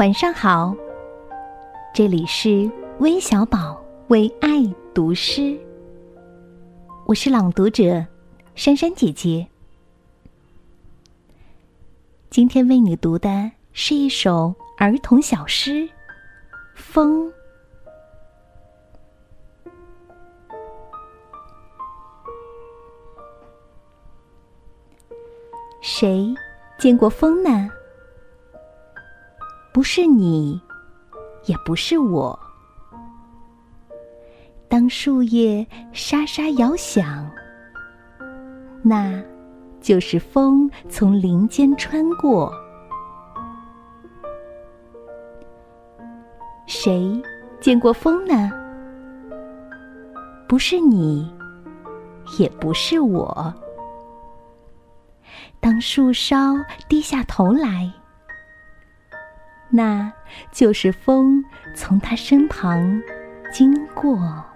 晚上好，这里是微小宝为爱读诗，我是朗读者珊珊姐姐。今天为你读的是一首儿童小诗《风》。谁见过风呢？不是你，也不是我。当树叶沙沙摇响，那就是风从林间穿过。谁见过风呢？不是你，也不是我。当树梢低下头来。那就是风从他身旁经过。